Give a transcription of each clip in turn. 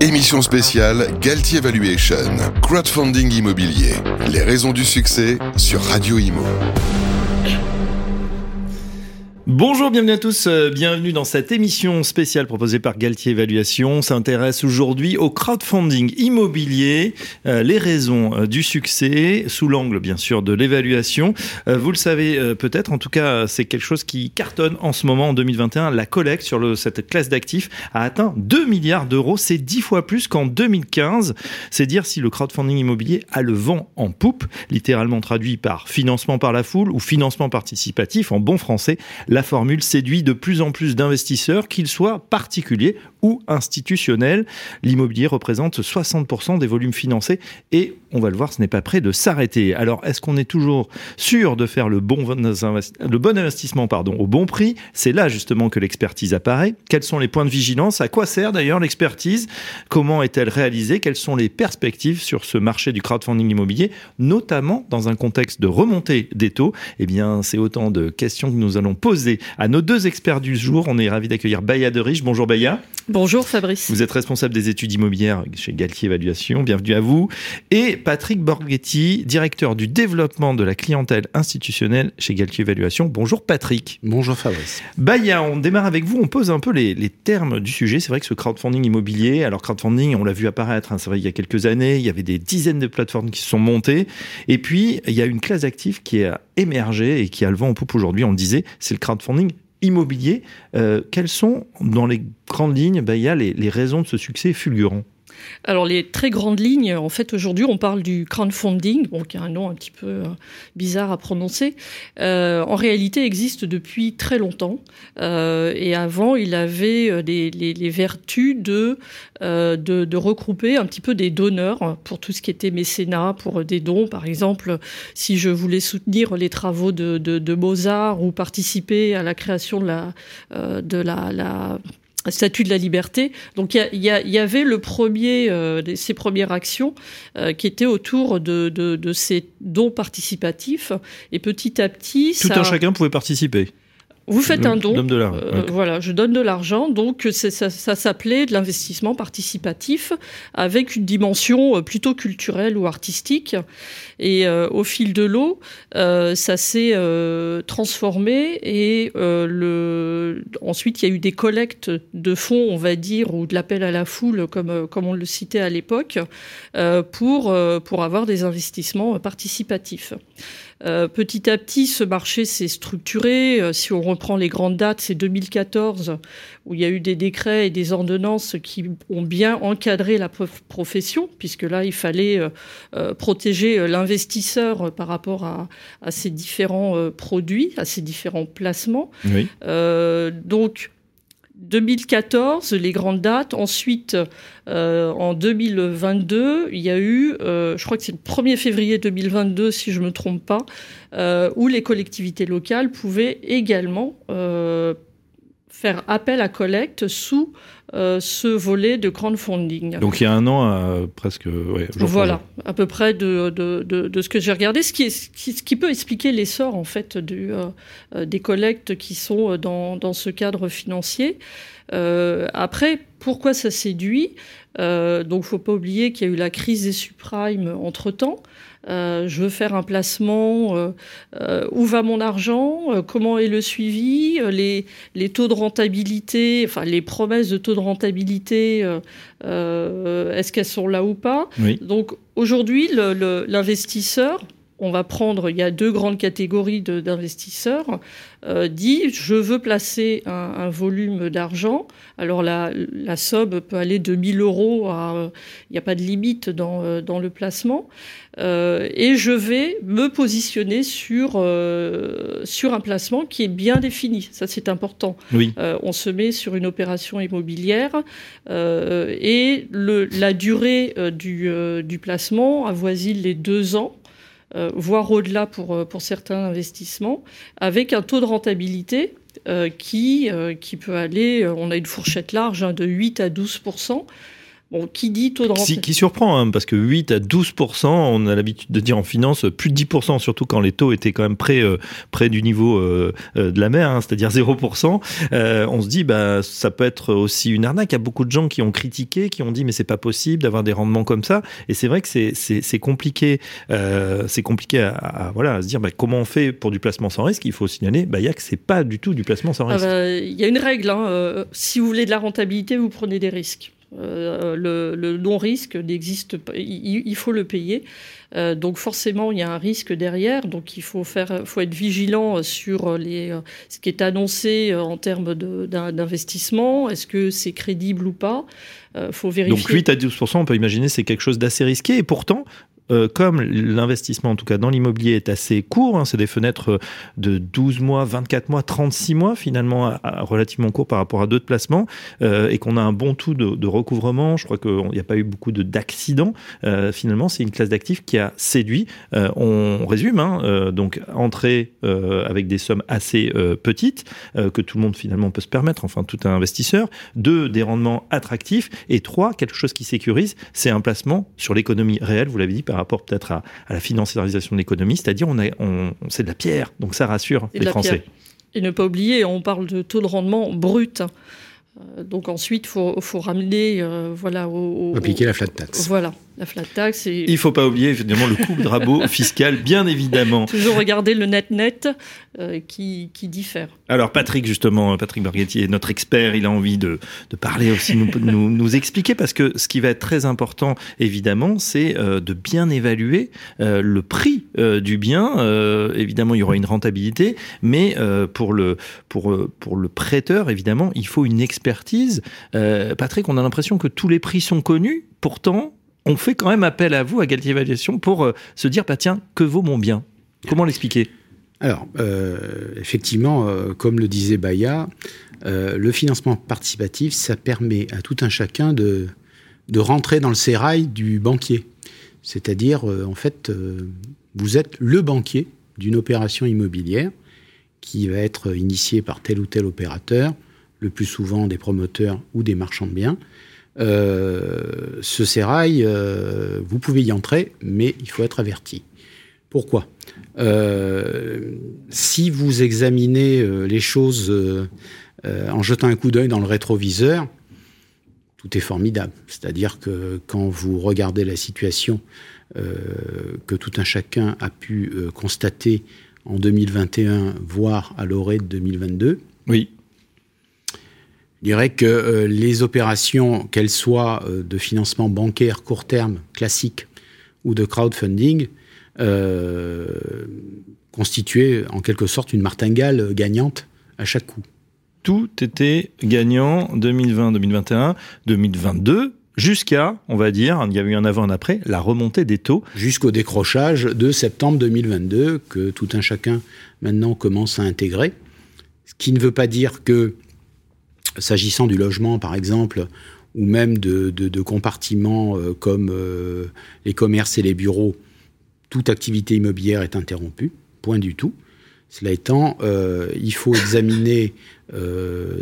Émission spéciale Galtier Valuation, crowdfunding immobilier. Les raisons du succès sur Radio Imo. Bonjour, bienvenue à tous, euh, bienvenue dans cette émission spéciale proposée par Galtier Évaluation. On s'intéresse aujourd'hui au crowdfunding immobilier, euh, les raisons euh, du succès, sous l'angle bien sûr de l'évaluation. vous le savez peut-être, en tout cas c'est quelque chose qui cartonne en ce moment en 2021. La collecte sur cette classe d'actifs a atteint 2 milliards d'euros, c'est 10 fois plus qu'en 2015. C'est dire si le crowdfunding immobilier a le vent en poupe, littéralement traduit par financement par la foule ou financement participatif en bon français formule séduit de plus en plus d'investisseurs, qu'ils soient particuliers ou institutionnels. L'immobilier représente 60% des volumes financés et on va le voir, ce n'est pas prêt de s'arrêter. Alors, est-ce qu'on est toujours sûr de faire le bon, le bon investissement pardon, au bon prix? C'est là justement que l'expertise apparaît. Quels sont les points de vigilance? À quoi sert d'ailleurs l'expertise? Comment est-elle réalisée? Quelles sont les perspectives sur ce marché du crowdfunding immobilier, notamment dans un contexte de remontée des taux? Eh bien, c'est autant de questions que nous allons poser à nos deux experts du jour. On est ravi d'accueillir Baya de Riche. Bonjour Baya. Bonjour Fabrice. Vous êtes responsable des études immobilières chez Galtier Évaluation. Bienvenue à vous. Et Patrick Borghetti, directeur du développement de la clientèle institutionnelle chez Galtier Évaluation. Bonjour Patrick. Bonjour Fabrice. Baya, on démarre avec vous. On pose un peu les, termes du sujet. C'est vrai que ce crowdfunding immobilier, alors crowdfunding, on l'a vu apparaître, hein, c'est vrai il y a quelques années, il y avait des dizaines de plateformes qui se sont montées. Et puis, il y a une classe d'actifs qui a émergé et qui a le vent en poupe aujourd'hui. On le disait, c'est le crowdfunding immobilier. Euh, quelles sont, dans les grandes lignes, bah, il les raisons de ce succès fulgurant? Alors les très grandes lignes, en fait aujourd'hui on parle du crowdfunding, bon, qui a un nom un petit peu euh, bizarre à prononcer. Euh, en réalité existe depuis très longtemps euh, et avant il avait les, vertus de, regrouper un petit peu des donneurs pour tout ce qui était mécénat, pour des dons par exemple. Si je voulais soutenir les travaux de, Mozart ou participer à la création de la statut de la liberté. Donc il y, y, avait le premier, euh, ces premières actions euh, qui étaient autour de, de, de, ces dons participatifs. Et petit à petit, tout un chacun pouvait participer. Vous faites un don. De euh, Voilà, je donne de l'argent. Donc ça, ça s'appelait de l'investissement participatif avec une dimension euh, plutôt culturelle ou artistique. Et euh, au fil de l'eau, ça s'est transformé et le... ensuite il y a eu des collectes de fonds, on va dire, ou de l'appel à la foule, comme, comme on le citait à l'époque, pour, pour avoir des investissements participatifs. Euh, petit à petit, ce marché s'est structuré. Euh, si on reprend les grandes dates, c'est 2014 où il y a eu des décrets et des ordonnances qui ont bien encadré la profession, puisque là, il fallait euh, protéger l'investisseur par rapport à, ces différents produits, à ces différents placements. donc, 2014, les grandes dates. Ensuite, euh, en 2022, il y a eu, euh, je crois que c'est le 1er février 2022, si je ne me trompe pas, euh, où les collectivités locales pouvaient également faire appel à collecte sous euh, ce volet de crowdfunding. Donc il y a un an, euh, presque. Ouais, voilà, à peu près de, de, de, de ce que j'ai regardé, ce qui, est, ce qui, peut expliquer l'essor en fait du, euh, des collectes qui sont dans, dans ce cadre financier. après, pourquoi ça séduit? Donc, faut pas oublier qu'il y a eu la crise des subprimes entre temps. Euh, je veux faire un placement, euh, euh, où va mon argent, comment est le suivi, les, les, taux de rentabilité, enfin les promesses de taux de rentabilité, est-ce qu'elles sont là ou pas? Donc aujourd'hui, l'investisseur, on va prendre, il y a deux grandes catégories d'investisseurs, euh, dit je veux placer un, volume d'argent. Alors la, la, somme peut aller de 1000 euros à, il n'y a pas de limite dans, euh, dans le placement, euh, et je vais me positionner sur, euh, sur un placement qui est bien défini. Ça c'est important. Oui. Euh, on se met sur une opération immobilière et le, la durée du, du placement avoisine les deux ans. Euh, voire au-delà pour, euh, pour certains investissements, avec un taux de rentabilité euh, qui, peut aller, on a une fourchette large hein, de 8 à 12 Bon, qui dit taux de rentabilité qui, surprend, hein, parce que 8 à 12 on a l'habitude de dire en finance, plus de 10% surtout quand les taux étaient quand même près, euh, près du niveau euh, euh, de la mer, hein, c'est-à-dire 0% On se dit, bah, ça peut être aussi une arnaque. Il y a beaucoup de gens qui ont critiqué, qui ont dit, mais c'est pas possible d'avoir des rendements comme ça. Et c'est vrai que c'est compliqué. c'est compliqué à, voilà, à se dire, bah, comment on fait pour du placement sans risque? Il faut signaler, bah, il y a que c'est pas du tout du placement sans ah risque. Bah, il y a une règle. Hein, si vous voulez de la rentabilité, vous prenez des risques. Euh, le, non-risque n'existe pas, il, faut le payer. Euh, donc forcément, il y a un risque derrière. Donc il faut faire, faut être vigilant sur les, ce qui est annoncé en termes d'investissement. Est-ce que c'est crédible ou pas? Faut vérifier. Donc 8 à 12% on peut imaginer c'est quelque chose d'assez risqué. Et pourtant, euh, comme l'investissement, en tout cas dans l'immobilier, est assez court, hein, c'est des fenêtres euh, de 12 mois, 24 mois, 36 mois, finalement relativement court par rapport à d'autres placements, euh, et qu'on a un bon taux de, recouvrement, je crois qu'il n'y a pas eu beaucoup d'accidents, finalement, c'est une classe d'actifs qui a séduit. on résume, hein, donc entrée avec des sommes assez petites, que tout le monde finalement peut se permettre, enfin tout investisseur. Deux, des rendements attractifs. Et trois, quelque chose qui sécurise, c'est un placement sur l'économie réelle, vous l'avez dit, par rapport peut-être à, la financiarisation de l'économie, c'est-à-dire on, on, c'est de la pierre, donc ça rassure les Français. Et ne pas oublier, on parle de taux de rendement brut. Euh, donc ensuite, il faut, faut, ramener euh, voilà, au, Appliquer la flat tax. Voilà la flat tax. Et... Il ne faut pas oublier évidemment le coup de rabot fiscal, bien évidemment. Toujours regarder le net-net euh, qui, qui, diffère. Alors Patrick, justement, Patrick Borghetti est notre expert, il a envie de, de parler aussi, nous, nous, nous, expliquer, parce que ce qui va être très important, évidemment, c'est euh, de bien évaluer euh, le prix du bien. évidemment, il y aura une rentabilité, mais pour, le, pour, pour le prêteur, évidemment, il faut une expertise. Patrick, on a l'impression que tous les prix sont connus, pourtant, on fait quand même appel à vous, à Galtier Évaluation, pour euh, se dire, bah, tiens, que vaut mon bien? Comment l'expliquer? Alors, euh, effectivement, euh, comme le disait Baya, le financement participatif, ça permet à tout un chacun de, de rentrer dans le sérail du banquier. C'est-à-dire, en fait, vous êtes le banquier d'une opération immobilière qui va être initiée par tel ou tel opérateur, le plus souvent des promoteurs ou des marchands de biens, euh, ce sérail, euh, vous pouvez y entrer, mais il faut être averti. Pourquoi? Euh, Si vous examinez les choses en jetant un coup d'œil dans le rétroviseur, tout est formidable. C'est-à-dire que quand vous regardez la situation que tout un chacun a pu constater en 2021, voire à l'orée de 2022, oui. Je dirais que euh, les opérations, qu'elles soient euh, de financement bancaire court terme classique ou de crowdfunding, euh, constituaient en quelque sorte une martingale gagnante à chaque coup. Tout était gagnant 2020, 2021, 2022 jusqu'à, on va dire, il y a eu un avant, un après, la remontée des taux. Jusqu'au décrochage de septembre 2022 que tout un chacun maintenant commence à intégrer. Ce qui ne veut pas dire que S'agissant du logement, par exemple, ou même de, compartiments euh, comme euh, les commerces et les bureaux, toute activité immobilière est interrompue, point du tout. Cela étant, euh, il faut examiner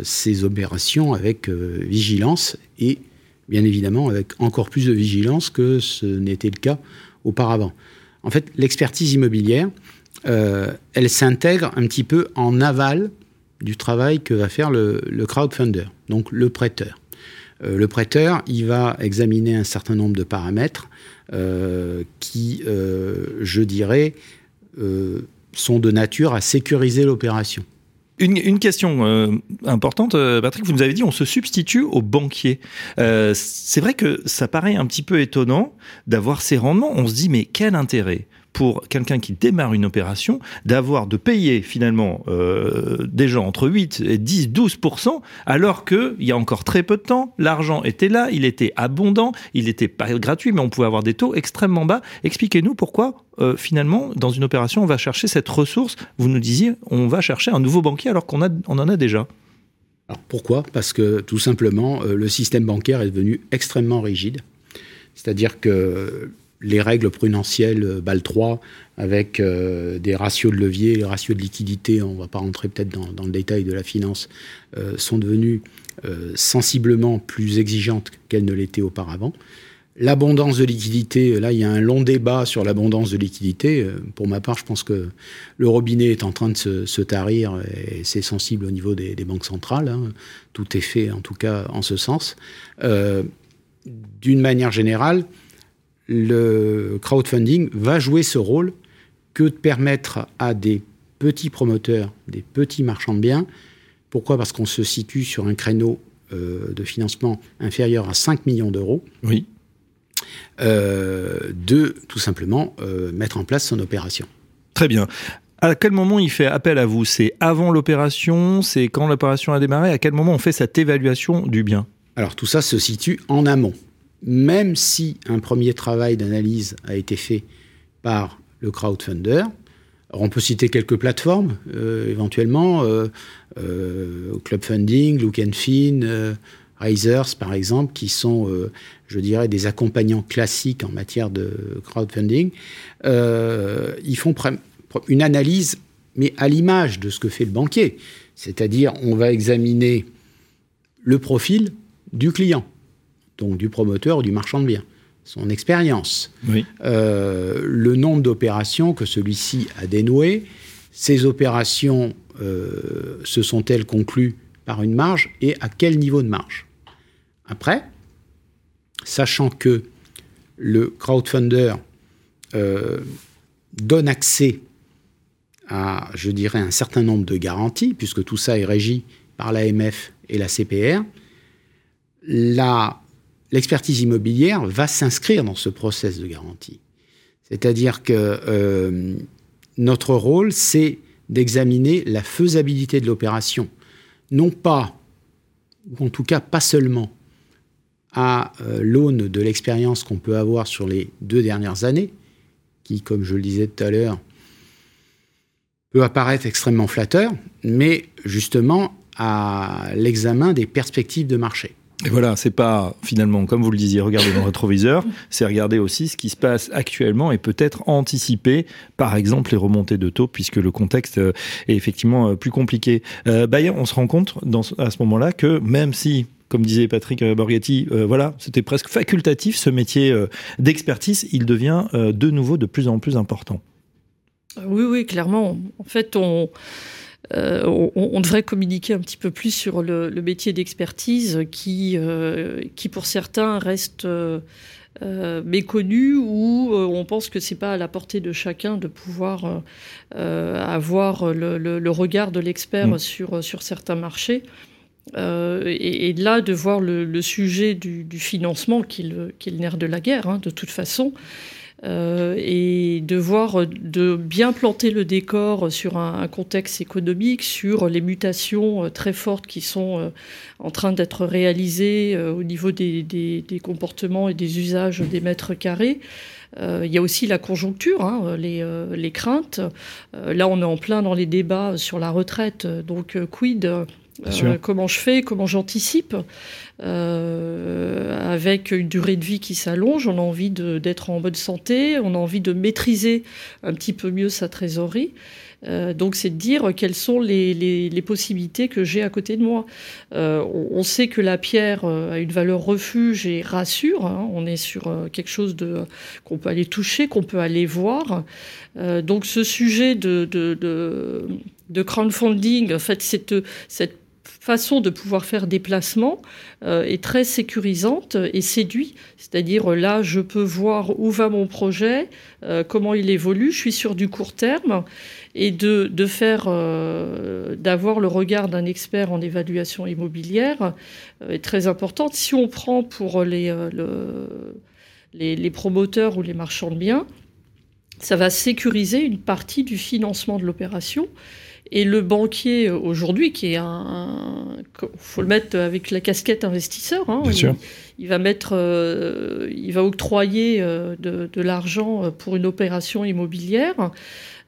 ces opérations avec vigilance et bien évidemment avec encore plus de vigilance que ce n'était le cas auparavant. En fait, l'expertise immobilière, elle s'intègre un petit peu en aval du travail que va faire le, crowdfunder, donc le prêteur. Euh, le prêteur, il va examiner un certain nombre de paramètres euh, qui, euh, je dirais, sont de nature à sécuriser l'opération. Une, question importante, Patrick, vous nous avez dit on se substitue au banquier. c'est vrai que ça paraît un petit peu étonnant d'avoir ces rendements. On se dit mais quel intérêt? Pour quelqu'un qui démarre une opération d'avoir de payer finalement euh, des gens entre 8 et 10, 12 alors qu'il y a encore très peu de temps, l'argent était là, il était abondant, il n'était pas gratuit, mais on pouvait avoir des taux extrêmement bas. Expliquez-nous pourquoi euh, finalement dans une opération on va chercher cette ressource. Vous nous disiez on va chercher un nouveau banquier alors qu'on on en a déjà. Alors pourquoi? Parce que tout simplement, euh, le système bancaire est devenu extrêmement rigide. C'est-à-dire que les règles prudentielles BAL 3 avec des ratios de levier, les ratios de liquidité, on ne va pas rentrer peut-être dans, le détail de la finance, sont devenus sensiblement plus exigeantes qu'elles ne l'étaient auparavant. L'abondance de liquidité, là, il y a un long débat sur l'abondance de liquidité. Euh, pour ma part, je pense que le robinet est en train de se, tarir et c'est sensible au niveau des, banques centrales. Hein. Tout est fait, en tout cas, en ce sens. Euh, d'une manière générale, le crowdfunding va jouer ce rôle que de permettre à des petits promoteurs, des petits marchands de biens, pourquoi? Parce qu'on se situe sur un créneau euh, de financement inférieur à 5 millions d'euros. Oui euh, de tout simplement euh, mettre en place son opération. Très bien. À quel moment il fait appel à vous? C'est avant l'opération? C'est quand l'opération a démarré? À quel moment on fait cette évaluation du bien? Alors tout ça se situe en amont. Même si un premier travail d'analyse a été fait par le crowdfunder, on peut citer quelques plateformes, euh, éventuellement, Club Funding, Look and Fin, Risers, par exemple, qui sont, euh, je dirais, des accompagnants classiques en matière de crowdfunding, euh, ils font une analyse, mais à l'image de ce que fait le banquier. C'est-à-dire, on va examiner le profil du client, donc du promoteur ou du marchand de biens, son expérience, euh, le nombre d'opérations que celui-ci a dénouées, ces opérations se sont-elles conclues par une marge et à quel niveau de marge? Après, sachant que le crowdfunder euh, donne accès à, je dirais, un certain nombre de garanties, puisque tout ça est régi par l'AMF et la CPR, l'expertise immobilière va s'inscrire dans ce process de garantie. C'est-à-dire que euh, notre rôle, c'est d'examiner la faisabilité de l'opération, non pas, ou en tout cas pas seulement, à euh, l'aune de l'expérience qu'on peut avoir sur les deux dernières années, qui, comme je le disais tout à l'heure, peut apparaître extrêmement flatteur, mais justement à l'examen des perspectives de marché. Et voilà, c'est pas finalement, comme vous le disiez, regarder dans le rétroviseur, c'est regarder aussi ce qui se passe actuellement et peut-être anticiper, par exemple, les remontées de taux, puisque le contexte euh, est effectivement euh, plus compliqué. Euh, on se rend compte dans, à ce moment-là que même si comme disait Patrick Borghetti, euh, voilà, c'était presque facultatif ce métier euh, d'expertise, il devient de nouveau de plus en plus important. Oui, oui, clairement. En fait, on, on, devrait communiquer un petit peu plus sur le, métier d'expertise qui, qui, pour certains, reste méconnu ou on pense que c'est pas à la portée de chacun de pouvoir avoir le, regard de l'expert mm. sur, sur certains marchés. Euh, et, là, de voir le, sujet du, financement, qui est, le, nerf de la guerre, hein, de toute façon, euh, et de voir, de bien planter le décor sur un, contexte économique, sur les mutations euh, très fortes qui sont en train d'être réalisées au niveau des, comportements et des usages des mètres carrés. il y a aussi la conjoncture, hein, les, les, craintes. là, on est en plein dans les débats sur la retraite. Donc, quid euh, comment je fais, comment j'anticipe, euh, avec une durée de vie qui s'allonge, on a envie d'être en bonne santé, on a envie de maîtriser un petit peu mieux sa trésorerie. Euh, donc c'est de dire quelles sont les, possibilités que j'ai à côté de moi. on, sait que la pierre a une valeur refuge et rassure. Hein. on est sur quelque chose de qu'on peut aller toucher, qu'on peut aller voir. donc ce sujet de, de, crowdfunding, en fait, cette, cette façon de pouvoir faire des placements euh, est très sécurisante et séduit. C'est-à-dire là, je peux voir où va mon projet, euh, comment il évolue. Je suis sur du court terme et de, de faire, euh, d'avoir le regard d'un expert en évaluation immobilière est très importante. Si on prend pour les, les, les promoteurs ou les marchands de biens, ça va sécuriser une partie du financement de l'opération et le banquier aujourd'hui, qui est un, faut le mettre avec la casquette investisseur, hein, il va mettre, il va octroyer de, de l'argent pour une opération immobilière.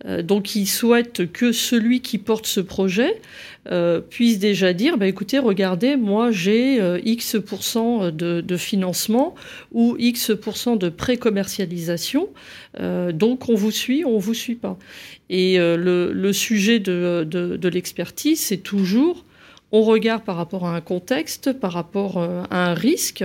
Euh, donc il souhaite que celui qui porte ce projet euh, puisse déjà dire, bah, écoutez, regardez, moi j'ai euh, X de, de, financement ou X de pré-commercialisation, donc on vous suit, on vous suit pas. Et le, sujet de, de l'expertise, c'est toujours on regarde par rapport à un contexte, par rapport à un risque.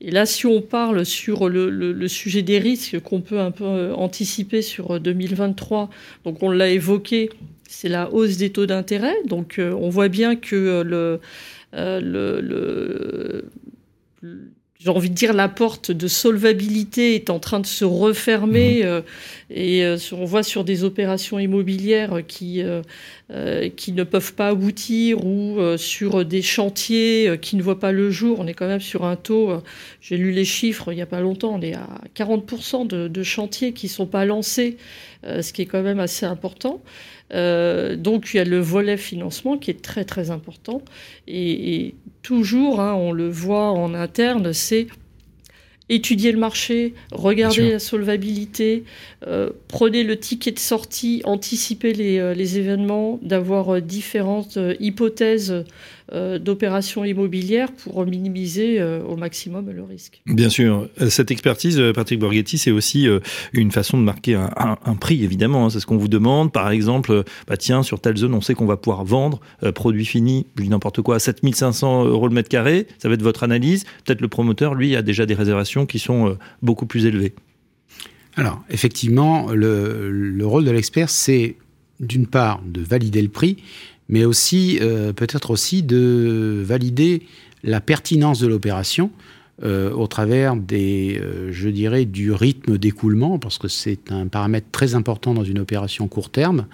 Et là, si on parle sur le, sujet des risques qu'on peut un peu euh, anticiper sur 2023, euh, donc on l'a évoqué, c'est la hausse des taux d'intérêt. Donc euh, on voit bien que le j'ai envie de dire, la porte de solvabilité est en train de se refermer. Mhm. Euh, et euh, on voit sur des opérations immobilières qui, euh, qui ne peuvent pas aboutir ou sur des chantiers qui ne voient pas le jour. On est quand même sur un taux, j'ai lu les chiffres il n'y a pas longtemps, on est à 40% de, de chantiers qui ne sont pas lancés, ce qui est quand même assez important. Euh, donc il y a le volet financement qui est très très important. Et, toujours, hein, on le voit en interne, c'est étudier le marché, regarder la solvabilité, euh, prenez le ticket de sortie, anticiper les, euh, les événements, d'avoir différentes hypothèses euh, d'opérations immobilières pour minimiser euh, au maximum le risque. Bien sûr. Cette expertise, euh, Patrick Borghetti, c'est aussi une façon de marquer un, prix, évidemment. Hein. c'est ce qu'on vous demande. Par exemple, bah tiens, sur telle zone, on sait qu'on va pouvoir vendre produit fini, je dis n'importe quoi, à 7500 euros le mètre carré. Ça va être votre analyse. Peut-être le promoteur, lui, a déjà des réservations qui sont beaucoup plus élevées. Alors, effectivement, le, le rôle de l'expert, c'est d'une part de valider le prix, mais aussi euh, peut-être aussi de valider la pertinence de l'opération euh, au travers des, euh, je dirais, du rythme d'écoulement, parce que c'est un paramètre très important dans une opération court terme.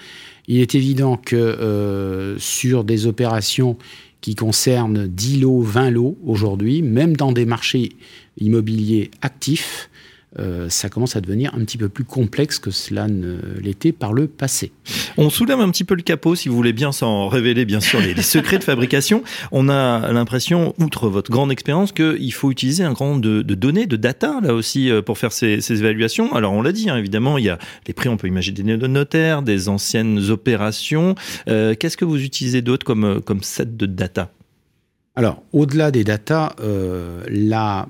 Il est évident que sur des opérations qui concernent 10 lots, 20 lots aujourd'hui, même dans des marchés immobiliers actifs, euh, ça commence à devenir un petit peu plus complexe que cela ne l'était par le passé. On soulève un petit peu le capot, si vous voulez bien, sans révéler bien sûr les, secrets de fabrication. On a l'impression, outre votre grande expérience, qu'il faut utiliser un grand nombre de, données, de data, là aussi, euh, pour faire ces, évaluations. Alors on l'a dit, hein, évidemment, il y a les prix, on peut imaginer des notaires, des anciennes opérations. Euh, qu'est-ce que vous utilisez d'autre comme, comme set de data? Alors, au-delà des data, la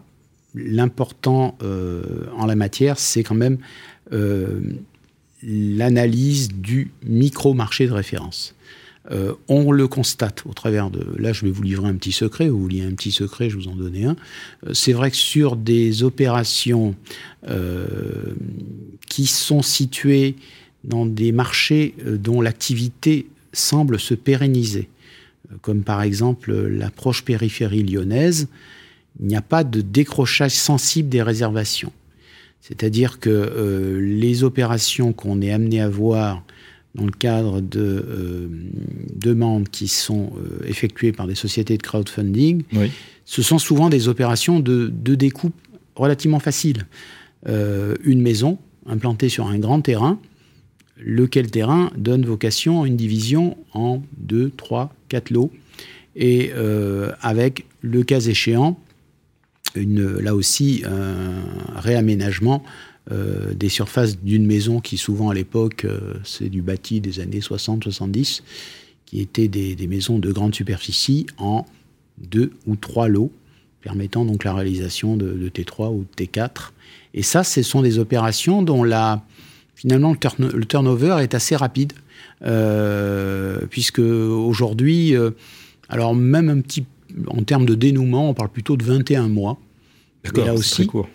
l'important euh, en la matière, c'est quand même euh, l'analyse du micro-marché de référence. Euh, on le constate au travers de... Là, je vais vous livrer un petit secret, vous vouliez un petit secret, je vous en donnais un. c'est vrai que sur des opérations qui sont situées dans des marchés dont l'activité semble se pérenniser, comme par exemple l'approche périphérie lyonnaise, il n'y a pas de décrochage sensible des réservations. C'est-à-dire que euh, les opérations qu'on est amené à voir dans le cadre de euh, demandes qui sont euh, effectuées par des sociétés de crowdfunding, ce sont souvent des opérations de, de découpe relativement faciles. une maison implantée sur un grand terrain, lequel terrain donne vocation à une division en deux, trois, quatre lots, et avec, le cas échéant, là aussi un réaménagement euh, des surfaces d'une maison qui souvent à l'époque, euh, c'est du bâti des années 60-70, qui étaient des, maisons de grande superficie en deux ou trois lots, permettant donc la réalisation de, T3 ou de T4. Et ça, ce sont des opérations dont la, finalement le, turnover est assez rapide, euh, puisque aujourd'hui, alors même un petit en termes de dénouement, on parle plutôt de 21 mois. D'accord, là aussi, court.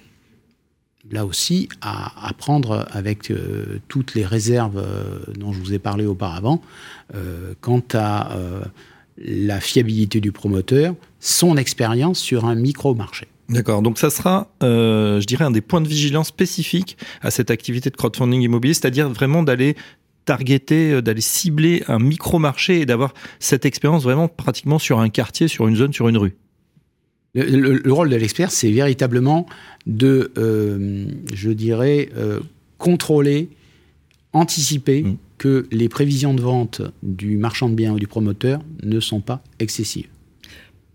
Là aussi, à, prendre avec euh, toutes les réserves euh, dont je vous ai parlé auparavant, euh, quant à la fiabilité du promoteur, son expérience sur un micro-marché. D'accord, donc ça sera, je dirais, un des points de vigilance spécifiques à cette activité de crowdfunding immobilier, c'est-à-dire vraiment d'aller targeter, euh, d'aller cibler un micro-marché et d'avoir cette expérience vraiment pratiquement sur un quartier, sur une zone, sur une rue le, rôle de l'expert, c'est véritablement de, euh, je dirais, euh, contrôler, anticiper mm. que les prévisions de vente du marchand de biens ou du promoteur ne sont pas excessives.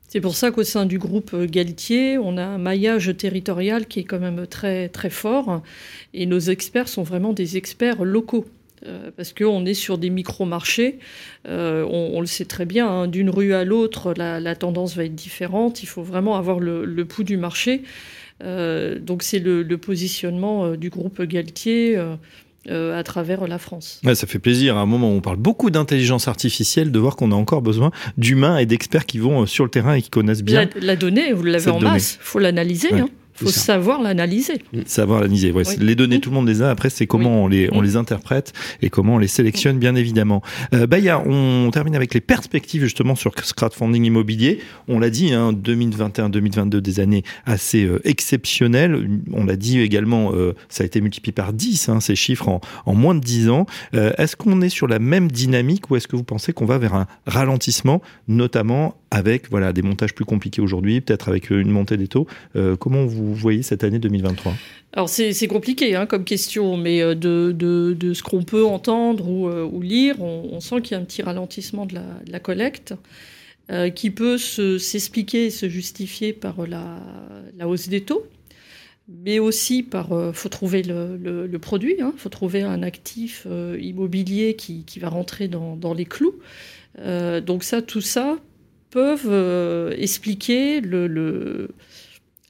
C'est pour ça qu'au sein du groupe Galtier, on a un maillage territorial qui est quand même très, très fort. Et nos experts sont vraiment des experts locaux. Euh, parce qu'on est sur des micro-marchés. Euh, on, le sait très bien, hein, d'une rue à l'autre, la, tendance va être différente. Il faut vraiment avoir le, pouls du marché. Euh, donc c'est le, positionnement du groupe Galtier. à travers la France. ça fait plaisir. À un moment où on parle beaucoup d'intelligence artificielle, de voir qu'on a encore besoin d'humains et d'experts qui vont sur le terrain et qui connaissent bien. La, donnée, vous l'avez en masse, il faut l'analyser. Hein. Il faut savoir l'analyser. Savoir l'analyser. Les données, tout le monde les a. Après, c'est comment on, les, on mm. les interprète et comment on les sélectionne, bien évidemment. Euh, Baya, on termine avec les perspectives justement sur crowdfunding immobilier. On l'a dit, hein, 2021-2022, des années assez euh, exceptionnelles. On l'a dit également, euh, ça a été multiplié par 10, hein, ces chiffres, en, en, moins de 10 ans. Euh, est-ce qu'on est sur la même dynamique ou est-ce que vous pensez qu'on va vers un ralentissement, notamment avec voilà, des montages plus compliqués aujourd'hui, peut-être avec une montée des taux? Comment vous vous voyez cette année 2023 alors c'est compliqué hein, comme question, mais euh, de, ce qu'on peut entendre ou, euh, lire, on, sent qu'il y a un petit ralentissement de la, collecte euh, qui peut s'expliquer et se justifier par la, hausse des taux, mais aussi par faut trouver le, produit, il hein, faut trouver un actif immobilier qui, va rentrer dans, dans les clous. donc ça, tout ça peuvent expliquer le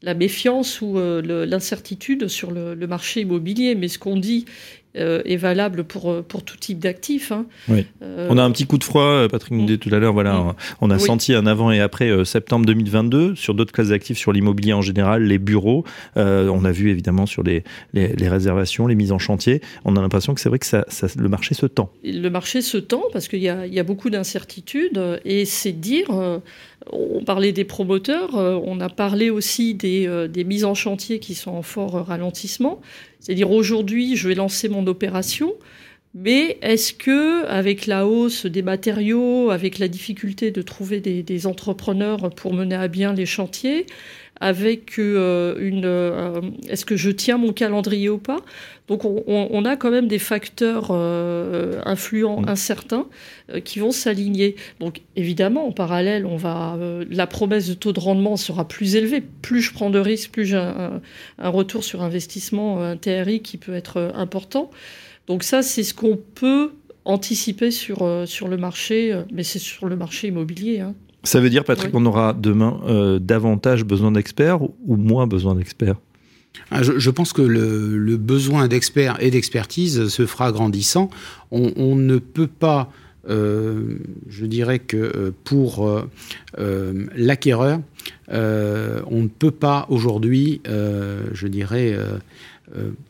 la méfiance ou euh, l'incertitude sur le, marché immobilier. Mais ce qu'on dit euh, est valable pour, euh, pour tout type d'actifs. Hein. Oui. on a un petit coup de froid, Patrick nous disait tout à l'heure, voilà, on a senti un avant et après septembre 2022 sur d'autres classes d'actifs, sur l'immobilier en général, les bureaux. on a vu évidemment sur les, les, réservations, les mises en chantier. On a l'impression que c'est vrai que ça, le marché se tend. Le marché se tend parce qu'il y, y a, beaucoup d'incertitudes et c'est dire on parlait des promoteurs, euh, on a parlé aussi euh, des, mises en chantier qui sont en fort ralentissement. C'est-à-dire aujourd'hui, je vais lancer mon opération, mais est-ce que, avec la hausse des matériaux, avec la difficulté de trouver des entrepreneurs pour mener à bien les chantiers, avec euh, une. Euh, est-ce que je tiens mon calendrier ou pas? Donc on, a quand même des facteurs euh, influents mm. incertains qui vont s'aligner. Donc évidemment, en parallèle, on va la promesse de taux de rendement sera plus élevée. Plus je prends de risques, plus j'ai un, retour sur investissement, un TRI qui peut être important. Donc ça, c'est ce qu'on peut anticiper sur, sur le marché, mais c'est sur le marché immobilier. Hein. Ça veut dire, Patrick, qu'on aura demain euh, davantage besoin d'experts ou moins besoin d'experts? Ah, je, pense que le, besoin d'experts et d'expertise se fera grandissant. On, ne peut pas, euh, je dirais que euh, pour l'acquéreur, on ne peut pas aujourd'hui, je dirais,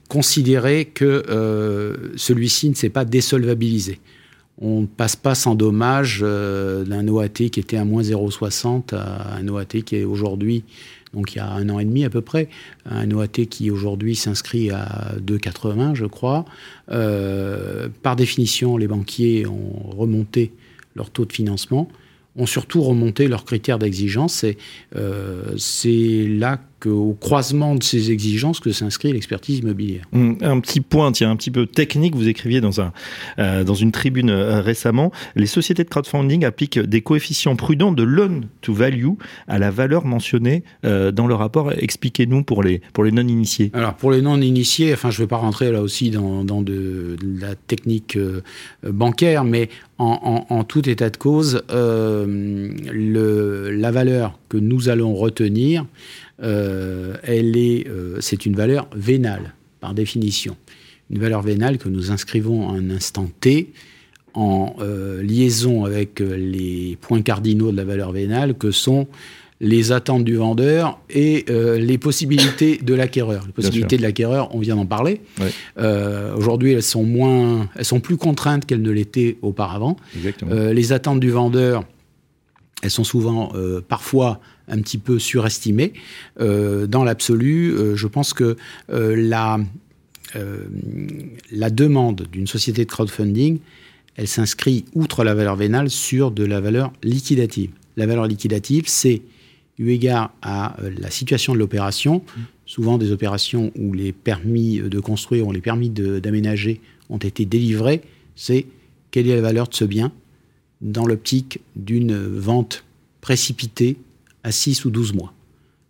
considérer que celui-ci ne s'est pas désolvabilisé on ne passe pas sans dommage euh, d'un OAT qui était à moins 0,60 à un OAT qui est aujourd'hui, donc il y a un an et demi à peu près, un OAT qui aujourd'hui s'inscrit à 2,80 je crois. Euh, par définition, les banquiers ont remonté leur taux de financement ont surtout remonté leurs critères d'exigence. Euh, c'est là qu'au croisement de ces exigences que s'inscrit l'expertise immobilière. Hum, un petit point, tiens, un petit peu technique, vous écriviez dans, un, euh, dans une tribune euh, récemment, les sociétés de crowdfunding appliquent des coefficients prudents de loan to value à la valeur mentionnée dans le rapport. Expliquez-nous pour les, pour les non-initiés. Alors pour les non-initiés, enfin je ne vais pas rentrer là aussi dans, dans de, la technique bancaire, mais en, en, tout état de cause, le, la valeur que nous allons retenir, euh, elle est, euh, c'est une valeur vénale, par définition. Une valeur vénale que nous inscrivons à un instant T en euh, liaison avec les points cardinaux de la valeur vénale que sont les attentes du vendeur et les possibilités de l'acquéreur. Les possibilités de l'acquéreur, on vient d'en parler. Aujourd'hui, elles sont moins, elles sont plus contraintes qu'elles ne l'étaient auparavant. les attentes du vendeur, elles sont souvent, parfois, un petit peu surestimé. Euh, dans l'absolu, euh, je pense que euh, la, la demande d'une société de crowdfunding, elle s'inscrit, outre la valeur vénale, sur de la valeur liquidative. La valeur liquidative, c'est, eu égard à la situation de l'opération, souvent des opérations où les permis de construire ou les permis d'aménager ont été délivrés, c'est quelle est la valeur de ce bien dans l'optique d'une vente précipitée à 6 ou 12 mois.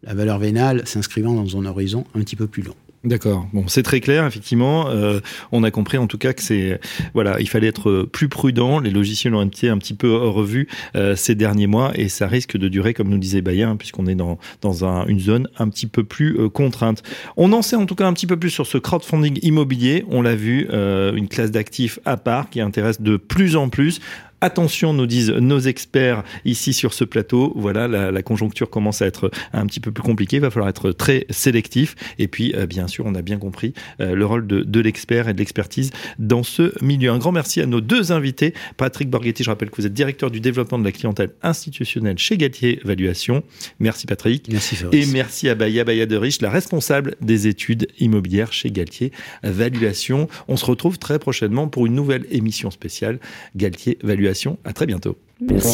La valeur vénale s'inscrivant dans un horizon un petit peu plus long. D'accord. Bon, c'est très clair, effectivement. Euh, on a compris en tout cas que c'est voilà, il fallait être plus prudent. Les logiciels ont été un petit peu revus euh, ces derniers mois et ça risque de durer, comme nous disait Bayen, puisqu'on est dans dans un, une zone un petit peu plus euh, contrainte. On en sait en tout cas un petit peu plus sur ce crowdfunding immobilier. On l'a vu, une classe d'actifs à part qui intéresse de plus en plus. Attention, nous disent nos experts ici sur ce plateau. Voilà, la, conjoncture commence à être un petit peu plus compliquée. Il va falloir être très sélectif. Et puis, euh, bien sûr, on a bien compris euh, le rôle de, l'expert et de l'expertise dans ce milieu. Un grand merci à nos deux invités. Patrick Borghetti, je rappelle que vous êtes directeur du développement de la clientèle institutionnelle chez Galtier Valuation. Merci Patrick. Merci Et merci à Baya Baya de Rich, la responsable des études immobilières chez Galtier Valuation. On se retrouve très prochainement pour une nouvelle émission spéciale Galtier Valuation à très bientôt.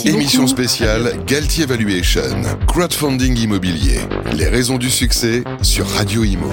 Émission spéciale Galtier Valuation, crowdfunding immobilier. Les raisons du succès sur Radio Imo.